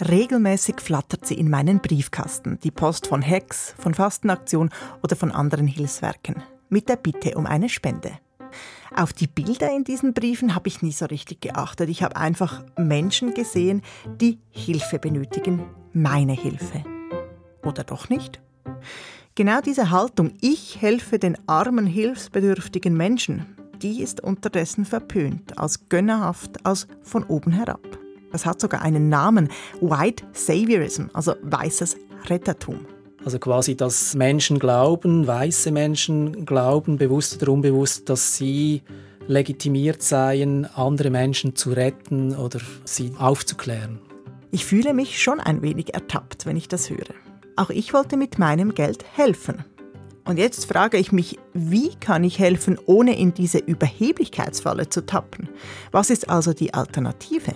Regelmäßig flattert sie in meinen Briefkasten, die Post von Hex, von Fastenaktion oder von anderen Hilfswerken, mit der Bitte um eine Spende. Auf die Bilder in diesen Briefen habe ich nie so richtig geachtet. Ich habe einfach Menschen gesehen, die Hilfe benötigen, meine Hilfe. Oder doch nicht? Genau diese Haltung, ich helfe den armen, hilfsbedürftigen Menschen, die ist unterdessen verpönt, als gönnerhaft, als von oben herab. Das hat sogar einen Namen, White Saviorism, also weißes Rettertum. Also quasi, dass Menschen glauben, weiße Menschen glauben, bewusst oder unbewusst, dass sie legitimiert seien, andere Menschen zu retten oder sie aufzuklären. Ich fühle mich schon ein wenig ertappt, wenn ich das höre. Auch ich wollte mit meinem Geld helfen. Und jetzt frage ich mich, wie kann ich helfen, ohne in diese Überheblichkeitsfalle zu tappen? Was ist also die Alternative?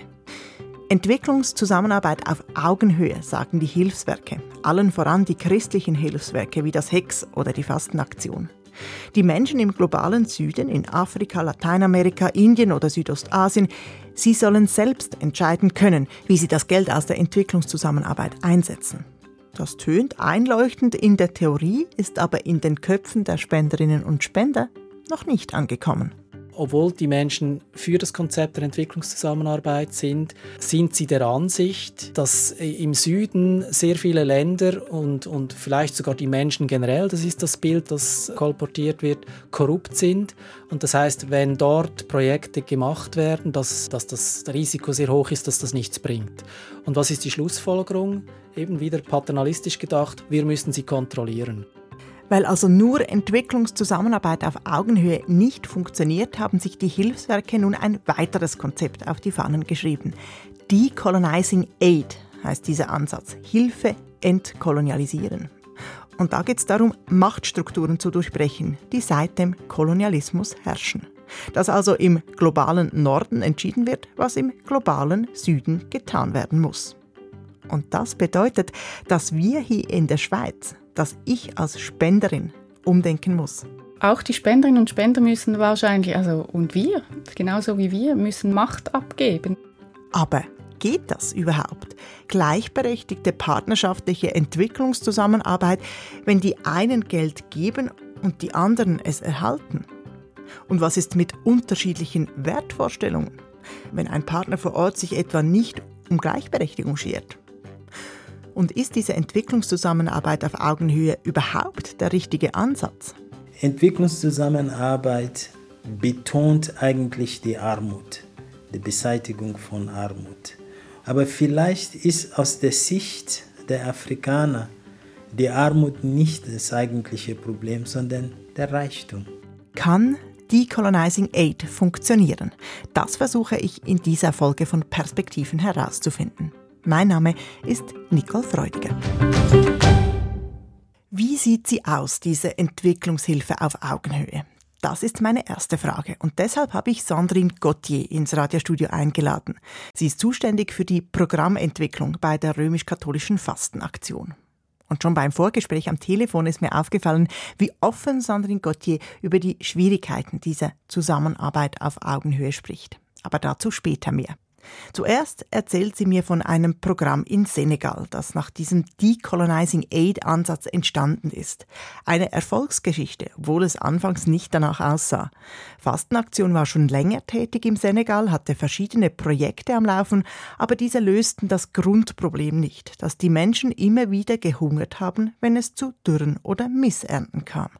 Entwicklungszusammenarbeit auf Augenhöhe, sagen die Hilfswerke, allen voran die christlichen Hilfswerke wie das HEX oder die Fastenaktion. Die Menschen im globalen Süden, in Afrika, Lateinamerika, Indien oder Südostasien, sie sollen selbst entscheiden können, wie sie das Geld aus der Entwicklungszusammenarbeit einsetzen. Das tönt einleuchtend in der Theorie, ist aber in den Köpfen der Spenderinnen und Spender noch nicht angekommen obwohl die Menschen für das Konzept der Entwicklungszusammenarbeit sind, sind sie der Ansicht, dass im Süden sehr viele Länder und, und vielleicht sogar die Menschen generell, das ist das Bild, das kolportiert wird, korrupt sind. Und das heißt, wenn dort Projekte gemacht werden, dass, dass das Risiko sehr hoch ist, dass das nichts bringt. Und was ist die Schlussfolgerung? Eben wieder paternalistisch gedacht, wir müssen sie kontrollieren. Weil also nur Entwicklungszusammenarbeit auf Augenhöhe nicht funktioniert, haben sich die Hilfswerke nun ein weiteres Konzept auf die Fahnen geschrieben. Decolonizing Aid heißt dieser Ansatz. Hilfe entkolonialisieren. Und da geht es darum, Machtstrukturen zu durchbrechen, die seit dem Kolonialismus herrschen. Dass also im globalen Norden entschieden wird, was im globalen Süden getan werden muss. Und das bedeutet, dass wir hier in der Schweiz dass ich als Spenderin umdenken muss. Auch die Spenderinnen und Spender müssen wahrscheinlich, also und wir, genauso wie wir, müssen Macht abgeben. Aber geht das überhaupt? Gleichberechtigte partnerschaftliche Entwicklungszusammenarbeit, wenn die einen Geld geben und die anderen es erhalten? Und was ist mit unterschiedlichen Wertvorstellungen, wenn ein Partner vor Ort sich etwa nicht um Gleichberechtigung schert? Und ist diese Entwicklungszusammenarbeit auf Augenhöhe überhaupt der richtige Ansatz? Entwicklungszusammenarbeit betont eigentlich die Armut, die Beseitigung von Armut. Aber vielleicht ist aus der Sicht der Afrikaner die Armut nicht das eigentliche Problem, sondern der Reichtum. Kann Decolonizing Aid funktionieren? Das versuche ich in dieser Folge von Perspektiven herauszufinden. Mein Name ist Nicole Freudiger. Wie sieht sie aus, diese Entwicklungshilfe auf Augenhöhe? Das ist meine erste Frage und deshalb habe ich Sandrine Gauthier ins Radiostudio eingeladen. Sie ist zuständig für die Programmentwicklung bei der römisch-katholischen Fastenaktion. Und schon beim Vorgespräch am Telefon ist mir aufgefallen, wie offen Sandrine Gauthier über die Schwierigkeiten dieser Zusammenarbeit auf Augenhöhe spricht. Aber dazu später mehr. Zuerst erzählt sie mir von einem Programm in Senegal, das nach diesem Decolonizing Aid Ansatz entstanden ist. Eine Erfolgsgeschichte, obwohl es anfangs nicht danach aussah. Fastenaktion war schon länger tätig im Senegal, hatte verschiedene Projekte am Laufen, aber diese lösten das Grundproblem nicht, dass die Menschen immer wieder gehungert haben, wenn es zu Dürren oder Missernten kam.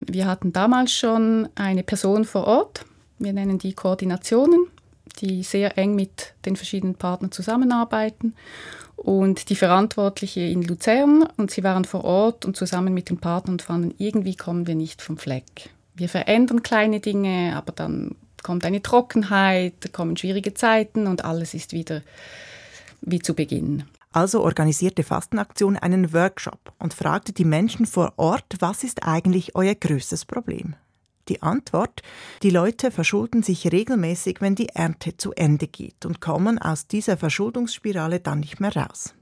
Wir hatten damals schon eine Person vor Ort, wir nennen die Koordinationen die sehr eng mit den verschiedenen Partnern zusammenarbeiten und die Verantwortliche in Luzern und sie waren vor Ort und zusammen mit den Partnern und fanden, irgendwie kommen wir nicht vom Fleck. Wir verändern kleine Dinge, aber dann kommt eine Trockenheit, kommen schwierige Zeiten und alles ist wieder wie zu Beginn. Also organisierte Fastenaktion einen Workshop und fragte die Menschen vor Ort, was ist eigentlich euer größtes Problem? Die Antwort, die Leute verschulden sich regelmäßig, wenn die Ernte zu Ende geht und kommen aus dieser Verschuldungsspirale dann nicht mehr raus.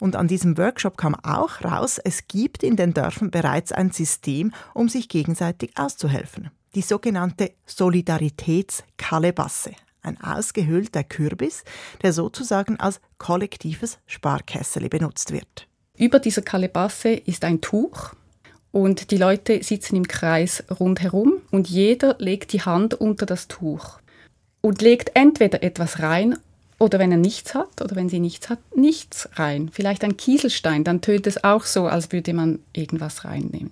Und an diesem Workshop kam auch raus, es gibt in den Dörfern bereits ein System, um sich gegenseitig auszuhelfen. Die sogenannte Solidaritätskalebasse. ein ausgehöhlter Kürbis, der sozusagen als kollektives Sparkessel benutzt wird. Über dieser Kalebasse ist ein Tuch und die Leute sitzen im Kreis rundherum und jeder legt die Hand unter das Tuch und legt entweder etwas rein oder wenn er nichts hat oder wenn sie nichts hat, nichts rein. Vielleicht ein Kieselstein, dann tönt es auch so, als würde man irgendwas reinnehmen.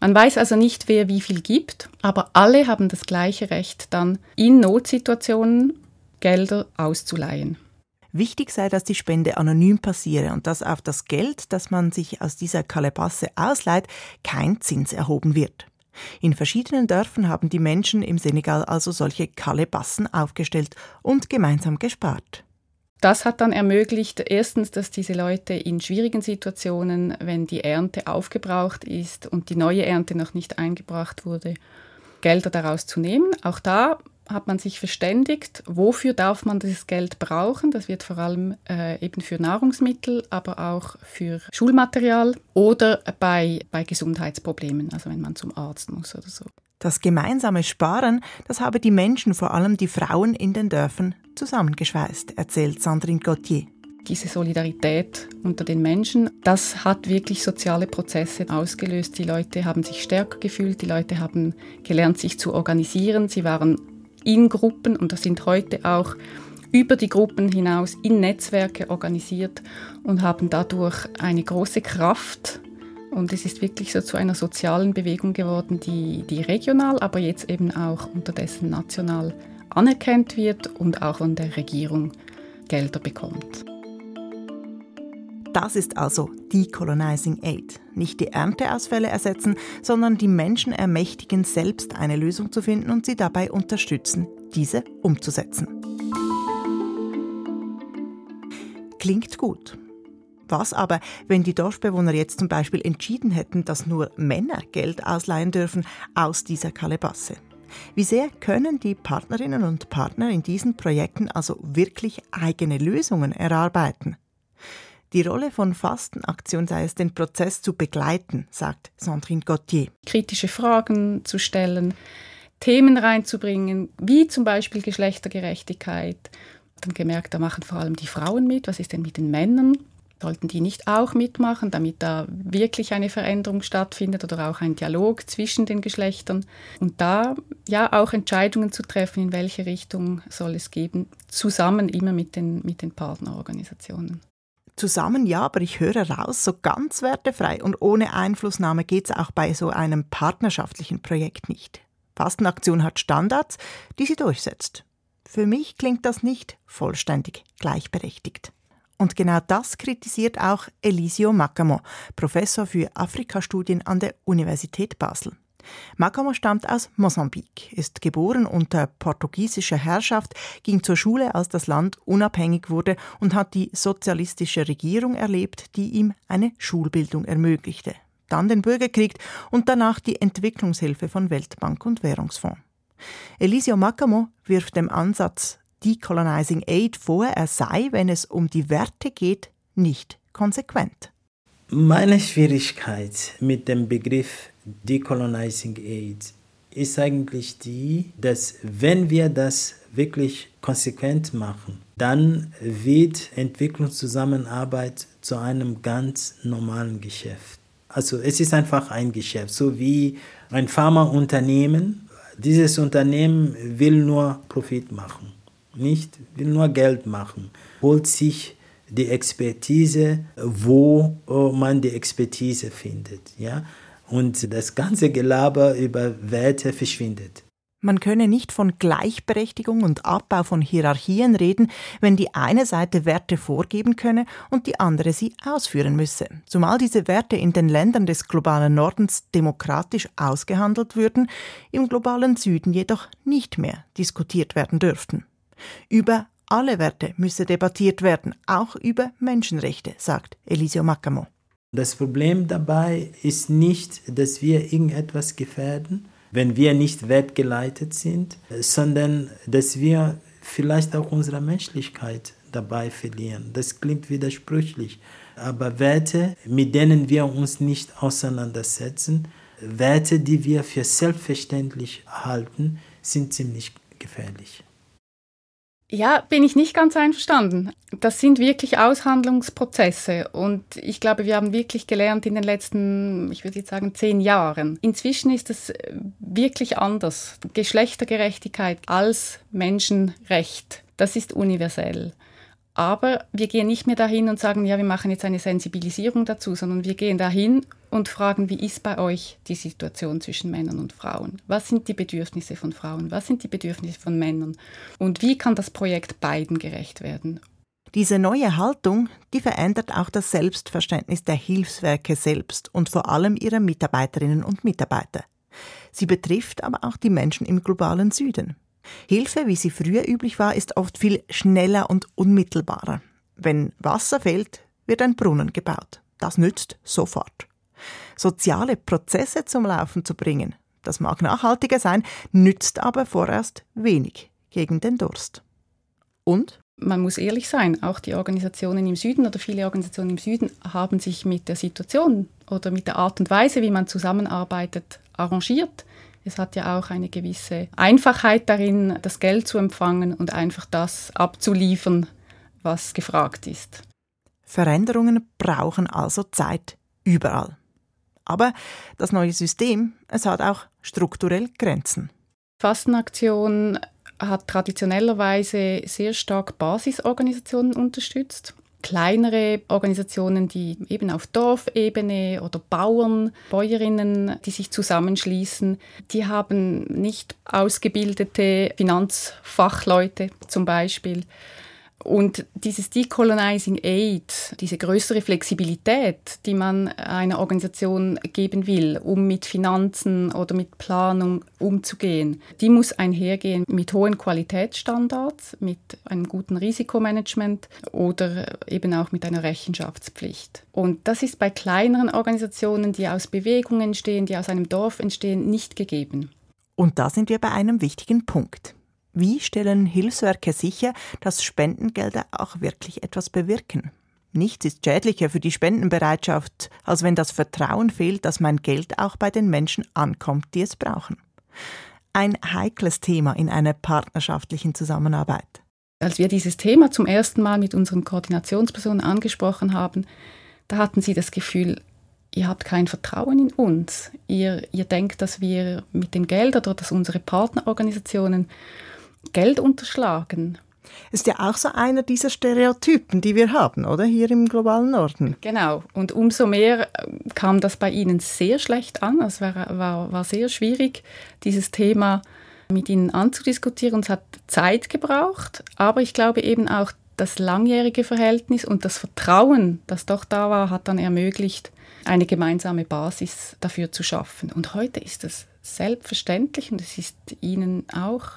Man weiß also nicht, wer wie viel gibt, aber alle haben das gleiche Recht, dann in Notsituationen Gelder auszuleihen. Wichtig sei, dass die Spende anonym passiere und dass auf das Geld, das man sich aus dieser Kalebasse ausleiht, kein Zins erhoben wird. In verschiedenen Dörfern haben die Menschen im Senegal also solche Kalebassen aufgestellt und gemeinsam gespart. Das hat dann ermöglicht, erstens, dass diese Leute in schwierigen Situationen, wenn die Ernte aufgebraucht ist und die neue Ernte noch nicht eingebracht wurde, Gelder daraus zu nehmen. Auch da hat man sich verständigt, wofür darf man dieses Geld brauchen. Das wird vor allem äh, eben für Nahrungsmittel, aber auch für Schulmaterial oder bei, bei Gesundheitsproblemen, also wenn man zum Arzt muss oder so. Das gemeinsame Sparen, das habe die Menschen, vor allem die Frauen in den Dörfern, zusammengeschweißt, erzählt Sandrine Gauthier. Diese Solidarität unter den Menschen, das hat wirklich soziale Prozesse ausgelöst. Die Leute haben sich stärker gefühlt, die Leute haben gelernt, sich zu organisieren. Sie waren in Gruppen und das sind heute auch über die Gruppen hinaus in Netzwerke organisiert und haben dadurch eine große Kraft. Und es ist wirklich so zu einer sozialen Bewegung geworden, die, die regional, aber jetzt eben auch unterdessen national anerkannt wird und auch von der Regierung Gelder bekommt. Das ist also Decolonizing Aid. Nicht die Ernteausfälle ersetzen, sondern die Menschen ermächtigen, selbst eine Lösung zu finden und sie dabei unterstützen, diese umzusetzen. Klingt gut. Was aber, wenn die Dorfbewohner jetzt zum Beispiel entschieden hätten, dass nur Männer Geld ausleihen dürfen aus dieser Kalebasse? Wie sehr können die Partnerinnen und Partner in diesen Projekten also wirklich eigene Lösungen erarbeiten? Die Rolle von Fastenaktion sei es, den Prozess zu begleiten, sagt Sandrine Gauthier. Kritische Fragen zu stellen, Themen reinzubringen, wie zum Beispiel Geschlechtergerechtigkeit. Dann gemerkt, da machen vor allem die Frauen mit. Was ist denn mit den Männern? Sollten die nicht auch mitmachen, damit da wirklich eine Veränderung stattfindet oder auch ein Dialog zwischen den Geschlechtern? Und da ja auch Entscheidungen zu treffen, in welche Richtung soll es geben, zusammen immer mit den, mit den Partnerorganisationen. Zusammen ja, aber ich höre raus, so ganz wertefrei und ohne Einflussnahme geht es auch bei so einem partnerschaftlichen Projekt nicht. Fastenaktion hat Standards, die sie durchsetzt. Für mich klingt das nicht vollständig gleichberechtigt. Und genau das kritisiert auch Elisio Macamo, Professor für Afrikastudien an der Universität Basel. Makamo stammt aus Mosambik, ist geboren unter portugiesischer Herrschaft, ging zur Schule, als das Land unabhängig wurde und hat die sozialistische Regierung erlebt, die ihm eine Schulbildung ermöglichte. Dann den Bürgerkrieg und danach die Entwicklungshilfe von Weltbank und Währungsfonds. Elisio Makamo wirft dem Ansatz Decolonizing Aid vor, er sei, wenn es um die Werte geht, nicht konsequent. Meine Schwierigkeit mit dem Begriff Decolonizing Aid ist eigentlich die, dass wenn wir das wirklich konsequent machen, dann wird Entwicklungszusammenarbeit zu einem ganz normalen Geschäft. Also es ist einfach ein Geschäft, so wie ein Pharmaunternehmen. Dieses Unternehmen will nur Profit machen, nicht will nur Geld machen, holt sich die Expertise, wo man die Expertise findet, ja und das ganze Gelaber über Werte verschwindet. Man könne nicht von Gleichberechtigung und Abbau von Hierarchien reden, wenn die eine Seite Werte vorgeben könne und die andere sie ausführen müsse. Zumal diese Werte in den Ländern des globalen Nordens demokratisch ausgehandelt würden, im globalen Süden jedoch nicht mehr diskutiert werden dürften. Über alle Werte müsse debattiert werden, auch über Menschenrechte, sagt Elisio Macamo. Das Problem dabei ist nicht, dass wir irgendetwas gefährden, wenn wir nicht wertgeleitet sind, sondern dass wir vielleicht auch unsere Menschlichkeit dabei verlieren. Das klingt widersprüchlich, aber Werte, mit denen wir uns nicht auseinandersetzen, Werte, die wir für selbstverständlich halten, sind ziemlich gefährlich. Ja, bin ich nicht ganz einverstanden. Das sind wirklich Aushandlungsprozesse und ich glaube, wir haben wirklich gelernt in den letzten, ich würde jetzt sagen, zehn Jahren. Inzwischen ist es wirklich anders. Geschlechtergerechtigkeit als Menschenrecht, das ist universell. Aber wir gehen nicht mehr dahin und sagen, ja, wir machen jetzt eine Sensibilisierung dazu, sondern wir gehen dahin und fragen, wie ist bei euch die Situation zwischen Männern und Frauen? Was sind die Bedürfnisse von Frauen? Was sind die Bedürfnisse von Männern? Und wie kann das Projekt beiden gerecht werden? Diese neue Haltung, die verändert auch das Selbstverständnis der Hilfswerke selbst und vor allem ihrer Mitarbeiterinnen und Mitarbeiter. Sie betrifft aber auch die Menschen im globalen Süden. Hilfe, wie sie früher üblich war, ist oft viel schneller und unmittelbarer. Wenn Wasser fehlt, wird ein Brunnen gebaut. Das nützt sofort. Soziale Prozesse zum Laufen zu bringen, das mag nachhaltiger sein, nützt aber vorerst wenig gegen den Durst. Und? Man muss ehrlich sein, auch die Organisationen im Süden oder viele Organisationen im Süden haben sich mit der Situation oder mit der Art und Weise, wie man zusammenarbeitet, arrangiert. Es hat ja auch eine gewisse Einfachheit darin, das Geld zu empfangen und einfach das abzuliefern, was gefragt ist. Veränderungen brauchen also Zeit überall. Aber das neue System, es hat auch strukturell Grenzen. Fastenaktion hat traditionellerweise sehr stark Basisorganisationen unterstützt kleinere Organisationen, die eben auf Dorfebene oder Bauern, Bäuerinnen, die sich zusammenschließen, die haben nicht ausgebildete Finanzfachleute zum Beispiel, und dieses Decolonizing Aid, diese größere Flexibilität, die man einer Organisation geben will, um mit Finanzen oder mit Planung umzugehen, die muss einhergehen mit hohen Qualitätsstandards, mit einem guten Risikomanagement oder eben auch mit einer Rechenschaftspflicht. Und das ist bei kleineren Organisationen, die aus Bewegungen entstehen, die aus einem Dorf entstehen, nicht gegeben. Und da sind wir bei einem wichtigen Punkt. Wie stellen Hilfswerke sicher, dass Spendengelder auch wirklich etwas bewirken? Nichts ist schädlicher für die Spendenbereitschaft, als wenn das Vertrauen fehlt, dass mein Geld auch bei den Menschen ankommt, die es brauchen. Ein heikles Thema in einer partnerschaftlichen Zusammenarbeit. Als wir dieses Thema zum ersten Mal mit unseren Koordinationspersonen angesprochen haben, da hatten sie das Gefühl, ihr habt kein Vertrauen in uns. Ihr, ihr denkt, dass wir mit dem Geld oder dass unsere Partnerorganisationen Geld unterschlagen. Ist ja auch so einer dieser Stereotypen, die wir haben, oder? Hier im globalen Norden. Genau. Und umso mehr äh, kam das bei Ihnen sehr schlecht an. Es war, war, war sehr schwierig, dieses Thema mit Ihnen anzudiskutieren. Es hat Zeit gebraucht, aber ich glaube eben auch das langjährige Verhältnis und das Vertrauen, das doch da war, hat dann ermöglicht, eine gemeinsame Basis dafür zu schaffen. Und heute ist es selbstverständlich und es ist Ihnen auch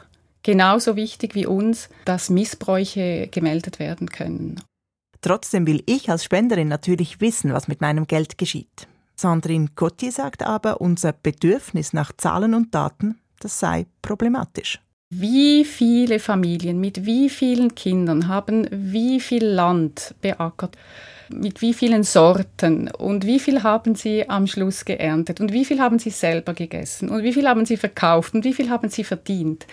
genauso wichtig wie uns, dass Missbräuche gemeldet werden können. Trotzdem will ich als Spenderin natürlich wissen, was mit meinem Geld geschieht. Sandrine Cotti sagt aber, unser Bedürfnis nach Zahlen und Daten, das sei problematisch. Wie viele Familien mit wie vielen Kindern haben wie viel Land beackert? Mit wie vielen Sorten und wie viel haben sie am Schluss geerntet und wie viel haben sie selber gegessen und wie viel haben sie verkauft und wie viel haben sie verdient.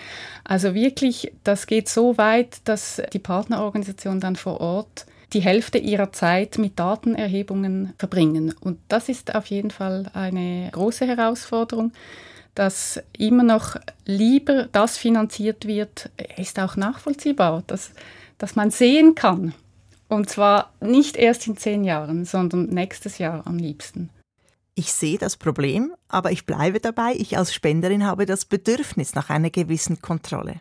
Also wirklich, das geht so weit, dass die Partnerorganisation dann vor Ort die Hälfte ihrer Zeit mit Datenerhebungen verbringen. Und das ist auf jeden Fall eine große Herausforderung dass immer noch lieber das finanziert wird, ist auch nachvollziehbar, dass, dass man sehen kann, und zwar nicht erst in zehn Jahren, sondern nächstes Jahr am liebsten. Ich sehe das Problem, aber ich bleibe dabei, ich als Spenderin habe das Bedürfnis nach einer gewissen Kontrolle.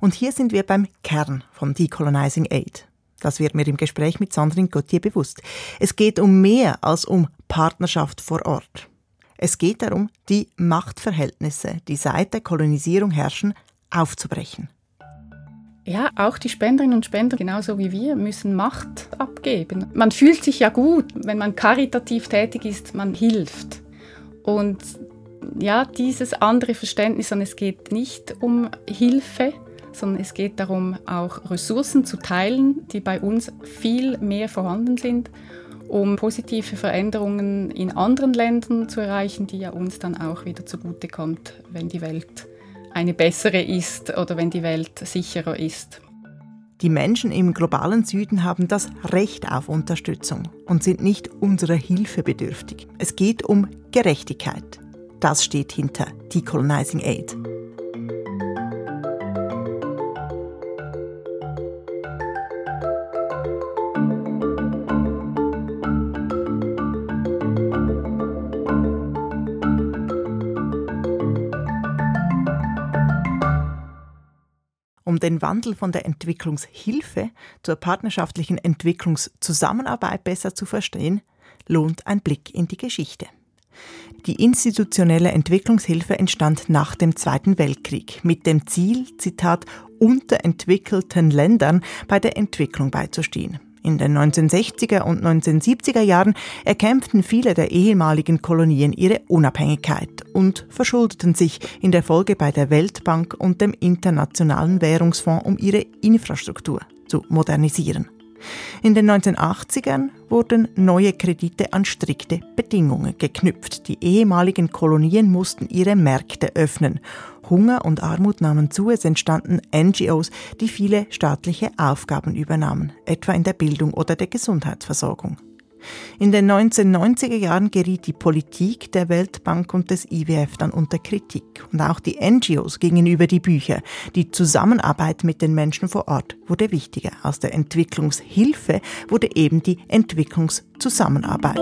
Und hier sind wir beim Kern von Decolonizing Aid. Das wird mir im Gespräch mit Sandrine Gauthier bewusst. Es geht um mehr als um Partnerschaft vor Ort. Es geht darum, die Machtverhältnisse, die seit der Kolonisierung herrschen, aufzubrechen. Ja, auch die Spenderinnen und Spender, genauso wie wir, müssen Macht abgeben. Man fühlt sich ja gut, wenn man karitativ tätig ist, man hilft. Und ja, dieses andere Verständnis, und es geht nicht um Hilfe, sondern es geht darum, auch Ressourcen zu teilen, die bei uns viel mehr vorhanden sind, um positive Veränderungen in anderen Ländern zu erreichen, die ja uns dann auch wieder zugutekommt, wenn die Welt eine bessere ist oder wenn die Welt sicherer ist. Die Menschen im globalen Süden haben das Recht auf Unterstützung und sind nicht unserer Hilfe bedürftig. Es geht um Gerechtigkeit. Das steht hinter Decolonizing Aid. Um den Wandel von der Entwicklungshilfe zur partnerschaftlichen Entwicklungszusammenarbeit besser zu verstehen, lohnt ein Blick in die Geschichte. Die institutionelle Entwicklungshilfe entstand nach dem Zweiten Weltkrieg mit dem Ziel, Zitat, unterentwickelten Ländern bei der Entwicklung beizustehen. In den 1960er und 1970er Jahren erkämpften viele der ehemaligen Kolonien ihre Unabhängigkeit und verschuldeten sich in der Folge bei der Weltbank und dem Internationalen Währungsfonds, um ihre Infrastruktur zu modernisieren. In den 1980ern wurden neue Kredite an strikte Bedingungen geknüpft. Die ehemaligen Kolonien mussten ihre Märkte öffnen. Hunger und Armut nahmen zu, es entstanden NGOs, die viele staatliche Aufgaben übernahmen, etwa in der Bildung oder der Gesundheitsversorgung. In den 1990er Jahren geriet die Politik der Weltbank und des IWF dann unter Kritik. Und auch die NGOs gingen über die Bücher. Die Zusammenarbeit mit den Menschen vor Ort wurde wichtiger. Aus der Entwicklungshilfe wurde eben die Entwicklungszusammenarbeit.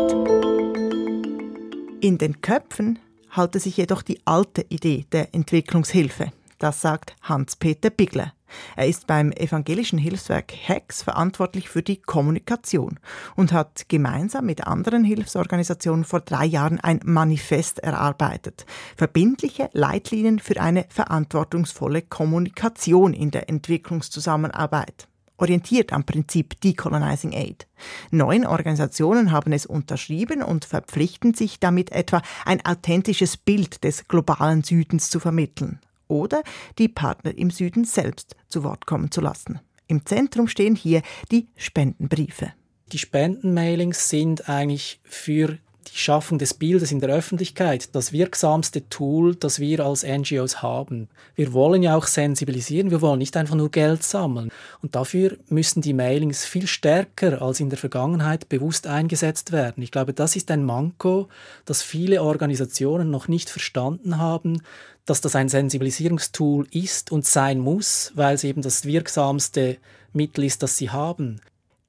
In den Köpfen halte sich jedoch die alte Idee der Entwicklungshilfe. Das sagt Hans-Peter Bigler. Er ist beim evangelischen Hilfswerk HEX verantwortlich für die Kommunikation und hat gemeinsam mit anderen Hilfsorganisationen vor drei Jahren ein Manifest erarbeitet. Verbindliche Leitlinien für eine verantwortungsvolle Kommunikation in der Entwicklungszusammenarbeit orientiert am Prinzip Decolonizing Aid. Neun Organisationen haben es unterschrieben und verpflichten sich damit etwa ein authentisches Bild des globalen Südens zu vermitteln oder die Partner im Süden selbst zu Wort kommen zu lassen. Im Zentrum stehen hier die Spendenbriefe. Die Spendenmailings sind eigentlich für die Schaffung des Bildes in der Öffentlichkeit das wirksamste Tool, das wir als NGOs haben. Wir wollen ja auch sensibilisieren, wir wollen nicht einfach nur Geld sammeln. Und dafür müssen die Mailings viel stärker als in der Vergangenheit bewusst eingesetzt werden. Ich glaube, das ist ein Manko, das viele Organisationen noch nicht verstanden haben, dass das ein Sensibilisierungstool ist und sein muss, weil es eben das wirksamste Mittel ist, das sie haben.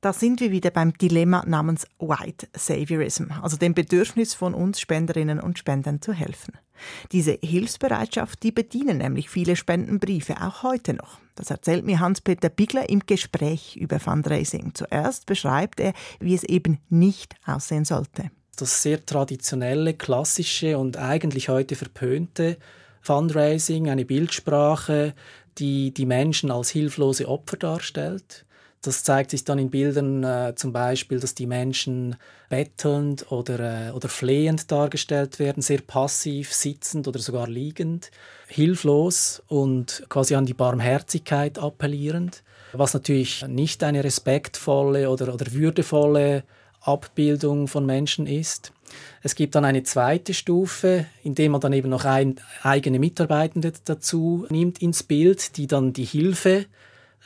Da sind wir wieder beim Dilemma namens White Saviorism, also dem Bedürfnis von uns Spenderinnen und Spendern zu helfen. Diese Hilfsbereitschaft, die bedienen nämlich viele Spendenbriefe auch heute noch. Das erzählt mir Hans-Peter Bigler im Gespräch über Fundraising. Zuerst beschreibt er, wie es eben nicht aussehen sollte. Das sehr traditionelle, klassische und eigentlich heute verpönte Fundraising, eine Bildsprache, die die Menschen als hilflose Opfer darstellt. Das zeigt sich dann in Bildern äh, zum Beispiel, dass die Menschen bettelnd oder, äh, oder flehend dargestellt werden, sehr passiv, sitzend oder sogar liegend, hilflos und quasi an die Barmherzigkeit appellierend, was natürlich nicht eine respektvolle oder, oder würdevolle Abbildung von Menschen ist. Es gibt dann eine zweite Stufe, indem man dann eben noch ein, eigene Mitarbeitende dazu nimmt ins Bild, die dann die Hilfe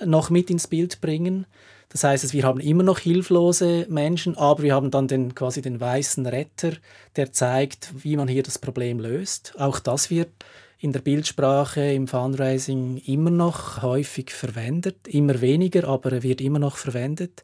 noch mit ins Bild bringen. Das heißt, wir haben immer noch hilflose Menschen, aber wir haben dann den, quasi den weißen Retter, der zeigt, wie man hier das Problem löst. Auch das wird in der Bildsprache im Fundraising immer noch häufig verwendet, immer weniger, aber wird immer noch verwendet.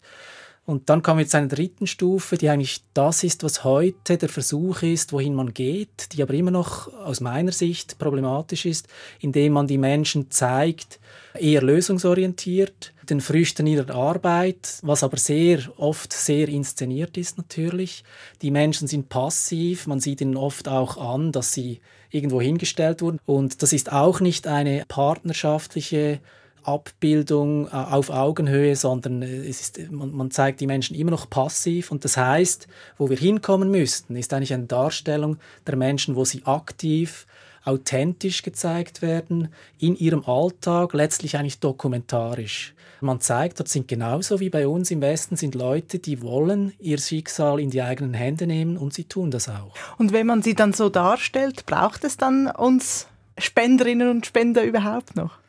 Und dann kommen wir zu einer dritten Stufe, die eigentlich das ist, was heute der Versuch ist, wohin man geht, die aber immer noch aus meiner Sicht problematisch ist, indem man die Menschen zeigt, eher lösungsorientiert, den Früchten ihrer Arbeit, was aber sehr oft sehr inszeniert ist natürlich. Die Menschen sind passiv, man sieht ihnen oft auch an, dass sie irgendwo hingestellt wurden. Und das ist auch nicht eine partnerschaftliche Abbildung äh, auf Augenhöhe, sondern äh, es ist, man, man, zeigt die Menschen immer noch passiv. Und das heißt, wo wir hinkommen müssten, ist eigentlich eine Darstellung der Menschen, wo sie aktiv, authentisch gezeigt werden, in ihrem Alltag, letztlich eigentlich dokumentarisch. Man zeigt, dort sind genauso wie bei uns im Westen sind Leute, die wollen ihr Schicksal in die eigenen Hände nehmen und sie tun das auch. Und wenn man sie dann so darstellt, braucht es dann uns Spenderinnen und Spender überhaupt noch?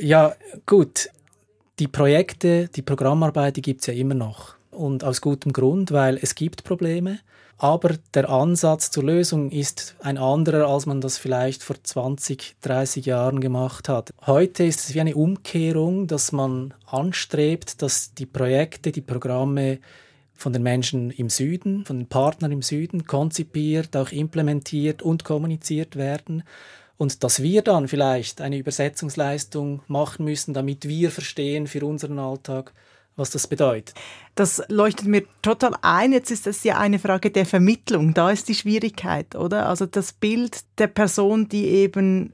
Ja, gut. Die Projekte, die Programmarbeit, die gibt es ja immer noch. Und aus gutem Grund, weil es gibt Probleme. Aber der Ansatz zur Lösung ist ein anderer, als man das vielleicht vor 20, 30 Jahren gemacht hat. Heute ist es wie eine Umkehrung, dass man anstrebt, dass die Projekte, die Programme von den Menschen im Süden, von den Partnern im Süden konzipiert, auch implementiert und kommuniziert werden. Und dass wir dann vielleicht eine Übersetzungsleistung machen müssen, damit wir verstehen für unseren Alltag, was das bedeutet. Das leuchtet mir total ein. Jetzt ist es ja eine Frage der Vermittlung. Da ist die Schwierigkeit, oder? Also das Bild der Person, die eben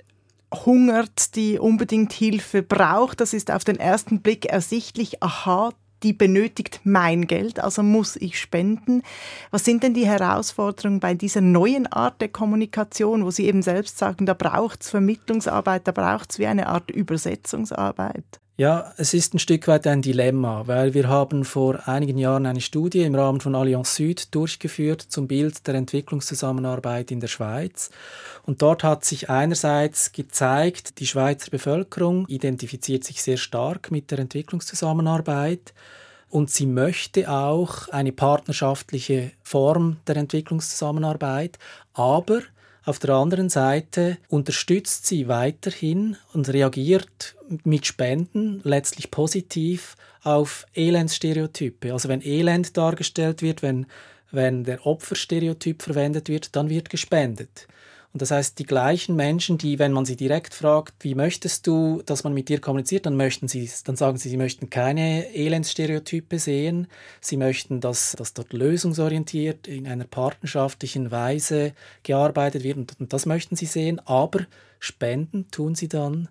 hungert, die unbedingt Hilfe braucht, das ist auf den ersten Blick ersichtlich. Aha, die benötigt mein Geld, also muss ich spenden. Was sind denn die Herausforderungen bei dieser neuen Art der Kommunikation, wo Sie eben selbst sagen, da braucht es Vermittlungsarbeit, da braucht es wie eine Art Übersetzungsarbeit? Ja, es ist ein Stück weit ein Dilemma, weil wir haben vor einigen Jahren eine Studie im Rahmen von Allianz Süd durchgeführt zum Bild der Entwicklungszusammenarbeit in der Schweiz. Und dort hat sich einerseits gezeigt, die Schweizer Bevölkerung identifiziert sich sehr stark mit der Entwicklungszusammenarbeit und sie möchte auch eine partnerschaftliche Form der Entwicklungszusammenarbeit, aber auf der anderen Seite unterstützt sie weiterhin und reagiert mit Spenden letztlich positiv auf Elendstereotype. Also wenn Elend dargestellt wird, wenn, wenn der Opferstereotyp verwendet wird, dann wird gespendet. Und das heißt, die gleichen Menschen, die, wenn man sie direkt fragt, wie möchtest du, dass man mit dir kommuniziert, dann möchten sie, dann sagen sie, sie möchten keine Elendsstereotype sehen. Sie möchten, dass, dass dort lösungsorientiert in einer partnerschaftlichen Weise gearbeitet wird. Und, und das möchten sie sehen. Aber spenden tun sie dann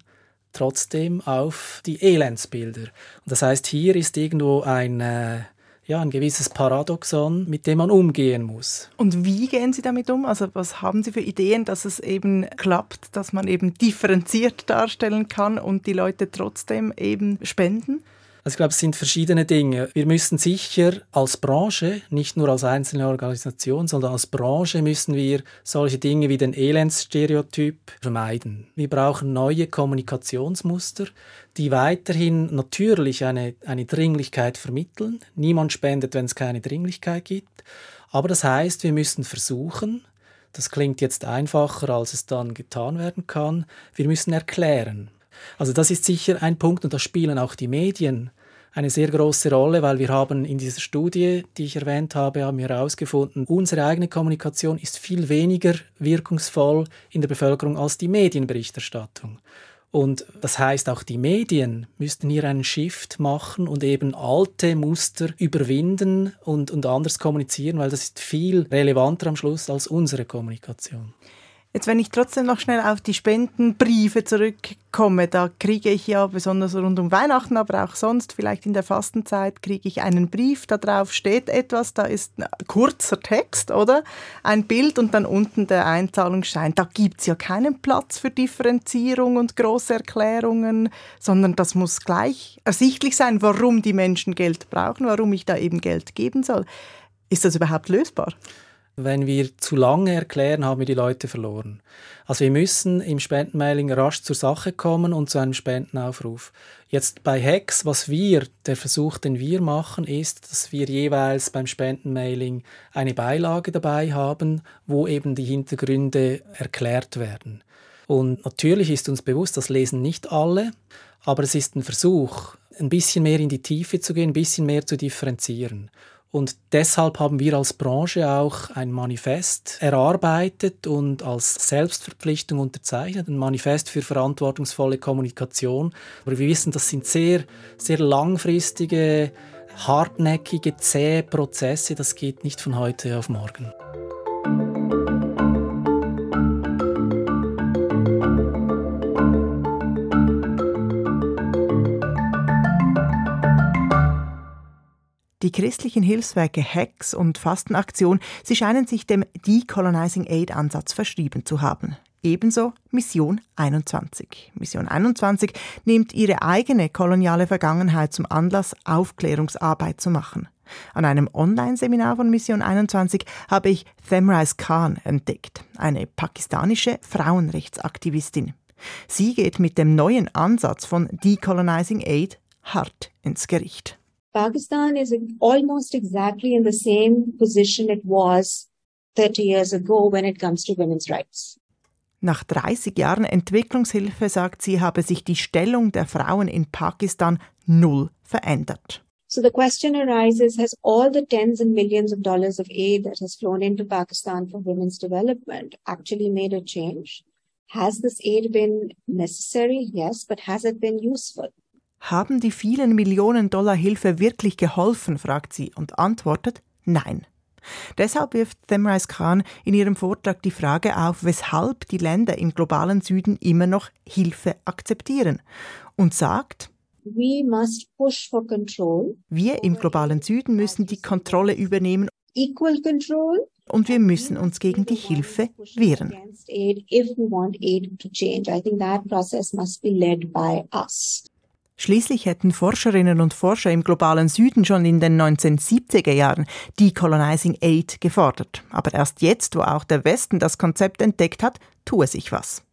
trotzdem auf die Elendsbilder. Und das heißt, hier ist irgendwo ein, äh, ja, ein gewisses Paradoxon, mit dem man umgehen muss. Und wie gehen Sie damit um? Also was haben Sie für Ideen, dass es eben klappt, dass man eben differenziert darstellen kann und die Leute trotzdem eben spenden? Also ich glaube, es sind verschiedene Dinge. Wir müssen sicher als Branche, nicht nur als einzelne Organisation, sondern als Branche müssen wir solche Dinge wie den Elendsstereotyp vermeiden. Wir brauchen neue Kommunikationsmuster, die weiterhin natürlich eine, eine Dringlichkeit vermitteln. Niemand spendet, wenn es keine Dringlichkeit gibt. Aber das heißt, wir müssen versuchen, das klingt jetzt einfacher, als es dann getan werden kann, wir müssen erklären. Also das ist sicher ein Punkt und da spielen auch die Medien eine sehr große Rolle, weil wir haben in dieser Studie, die ich erwähnt habe, haben wir herausgefunden, unsere eigene Kommunikation ist viel weniger wirkungsvoll in der Bevölkerung als die Medienberichterstattung. Und das heißt, auch die Medien müssten hier einen Shift machen und eben alte Muster überwinden und, und anders kommunizieren, weil das ist viel relevanter am Schluss als unsere Kommunikation. Jetzt, wenn ich trotzdem noch schnell auf die Spendenbriefe zurückkomme, da kriege ich ja besonders rund um Weihnachten, aber auch sonst, vielleicht in der Fastenzeit, kriege ich einen Brief, da drauf steht etwas, da ist ein kurzer Text, oder? Ein Bild und dann unten der Einzahlungsschein. Da gibt es ja keinen Platz für Differenzierung und große Erklärungen, sondern das muss gleich ersichtlich sein, warum die Menschen Geld brauchen, warum ich da eben Geld geben soll. Ist das überhaupt lösbar? Wenn wir zu lange erklären, haben wir die Leute verloren. Also wir müssen im Spendenmailing rasch zur Sache kommen und zu einem Spendenaufruf. Jetzt bei Hex, was wir, der Versuch, den wir machen, ist, dass wir jeweils beim Spendenmailing eine Beilage dabei haben, wo eben die Hintergründe erklärt werden. Und natürlich ist uns bewusst, das lesen nicht alle, aber es ist ein Versuch, ein bisschen mehr in die Tiefe zu gehen, ein bisschen mehr zu differenzieren. Und deshalb haben wir als Branche auch ein Manifest erarbeitet und als Selbstverpflichtung unterzeichnet, ein Manifest für verantwortungsvolle Kommunikation. Aber wir wissen, das sind sehr, sehr langfristige, hartnäckige, zähe Prozesse. Das geht nicht von heute auf morgen. Die christlichen Hilfswerke HEX und Fastenaktion, sie scheinen sich dem Decolonizing Aid Ansatz verschrieben zu haben. Ebenso Mission 21. Mission 21 nimmt ihre eigene koloniale Vergangenheit zum Anlass, Aufklärungsarbeit zu machen. An einem Online-Seminar von Mission 21 habe ich Thamrise Khan entdeckt, eine pakistanische Frauenrechtsaktivistin. Sie geht mit dem neuen Ansatz von Decolonizing Aid hart ins Gericht. Pakistan is almost exactly in the same position it was 30 years ago when it comes to women's rights. Nach 30 Jahren Entwicklungshilfe, sagt sie, habe sich die Stellung der Frauen in Pakistan null verändert. So the question arises, has all the tens and millions of dollars of aid that has flown into Pakistan for women's development actually made a change? Has this aid been necessary? Yes, but has it been useful? Haben die vielen Millionen Dollar Hilfe wirklich geholfen, fragt sie und antwortet Nein. Deshalb wirft Themrise Khan in ihrem Vortrag die Frage auf, weshalb die Länder im globalen Süden immer noch Hilfe akzeptieren und sagt, wir im globalen Süden müssen die Kontrolle übernehmen und wir müssen uns gegen die Hilfe wehren. Schließlich hätten Forscherinnen und Forscher im globalen Süden schon in den 1970er Jahren Decolonizing Aid gefordert. Aber erst jetzt, wo auch der Westen das Konzept entdeckt hat, tue sich was.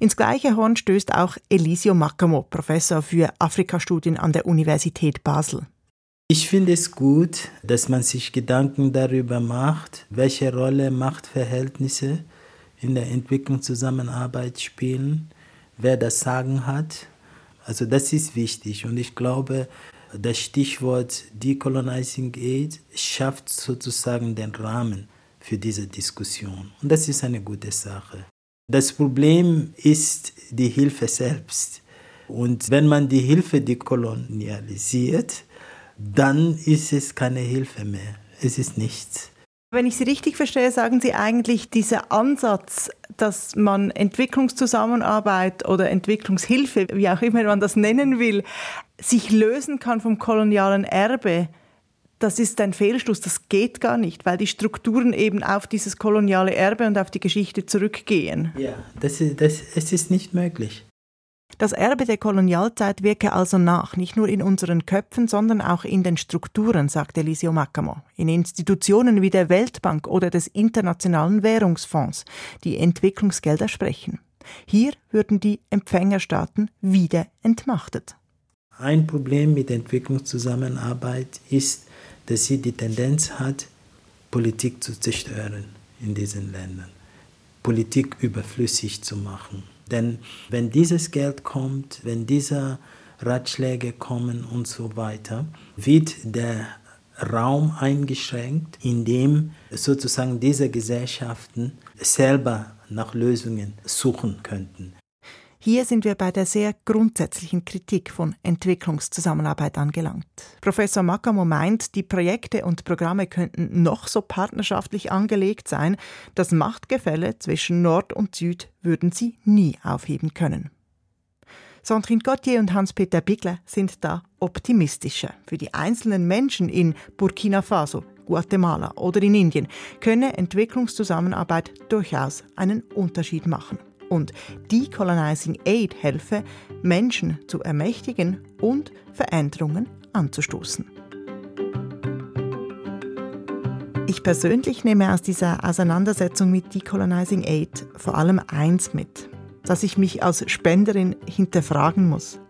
Ins gleiche Horn stößt auch Elisio Makamo, Professor für Afrikastudien an der Universität Basel. Ich finde es gut, dass man sich Gedanken darüber macht, welche Rolle Machtverhältnisse in der Entwicklungszusammenarbeit spielen, wer das Sagen hat also das ist wichtig und ich glaube, das Stichwort Decolonizing Aid schafft sozusagen den Rahmen für diese Diskussion und das ist eine gute Sache. Das Problem ist die Hilfe selbst. Und wenn man die Hilfe dekolonialisiert, dann ist es keine Hilfe mehr. Es ist nichts. Wenn ich Sie richtig verstehe, sagen Sie eigentlich, dieser Ansatz, dass man Entwicklungszusammenarbeit oder Entwicklungshilfe, wie auch immer man das nennen will, sich lösen kann vom kolonialen Erbe, das ist ein Fehlschluss, das geht gar nicht, weil die Strukturen eben auf dieses koloniale Erbe und auf die Geschichte zurückgehen. Ja, das ist, das, es ist nicht möglich. Das Erbe der Kolonialzeit wirke also nach, nicht nur in unseren Köpfen, sondern auch in den Strukturen, sagt Elisio Macamo, in Institutionen wie der Weltbank oder des Internationalen Währungsfonds, die Entwicklungsgelder sprechen. Hier würden die Empfängerstaaten wieder entmachtet. Ein Problem mit Entwicklungszusammenarbeit ist, dass sie die Tendenz hat, Politik zu zerstören in diesen Ländern, Politik überflüssig zu machen. Denn wenn dieses Geld kommt, wenn diese Ratschläge kommen und so weiter, wird der Raum eingeschränkt, in dem sozusagen diese Gesellschaften selber nach Lösungen suchen könnten. Hier sind wir bei der sehr grundsätzlichen Kritik von Entwicklungszusammenarbeit angelangt. Professor Makamo meint, die Projekte und Programme könnten noch so partnerschaftlich angelegt sein, das Machtgefälle zwischen Nord und Süd würden sie nie aufheben können. Sandrine Gauthier und Hans-Peter Bigler sind da optimistischer. Für die einzelnen Menschen in Burkina Faso, Guatemala oder in Indien könne Entwicklungszusammenarbeit durchaus einen Unterschied machen und Decolonizing Aid helfe, Menschen zu ermächtigen und Veränderungen anzustoßen. Ich persönlich nehme aus dieser Auseinandersetzung mit Decolonizing Aid vor allem eins mit, dass ich mich als Spenderin hinterfragen muss.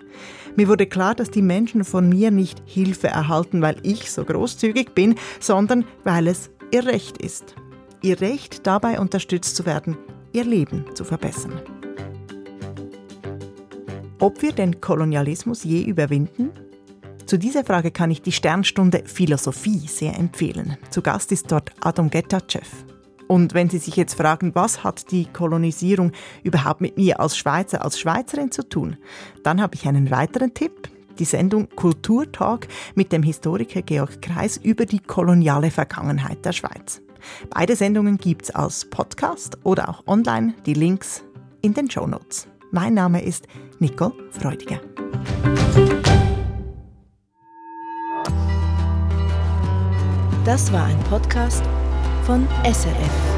Mir wurde klar, dass die Menschen von mir nicht Hilfe erhalten, weil ich so großzügig bin, sondern weil es ihr Recht ist. Ihr Recht, dabei unterstützt zu werden, ihr Leben zu verbessern. Ob wir den Kolonialismus je überwinden? Zu dieser Frage kann ich die Sternstunde Philosophie sehr empfehlen. Zu Gast ist dort Adam Getachew. Und wenn Sie sich jetzt fragen, was hat die Kolonisierung überhaupt mit mir als Schweizer, als Schweizerin zu tun, dann habe ich einen weiteren Tipp. Die Sendung Kulturtalk mit dem Historiker Georg Kreis über die koloniale Vergangenheit der Schweiz. Beide Sendungen gibt es als Podcast oder auch online. Die Links in den Show Notes. Mein Name ist Nicole Freudiger. Das war ein Podcast von SRF.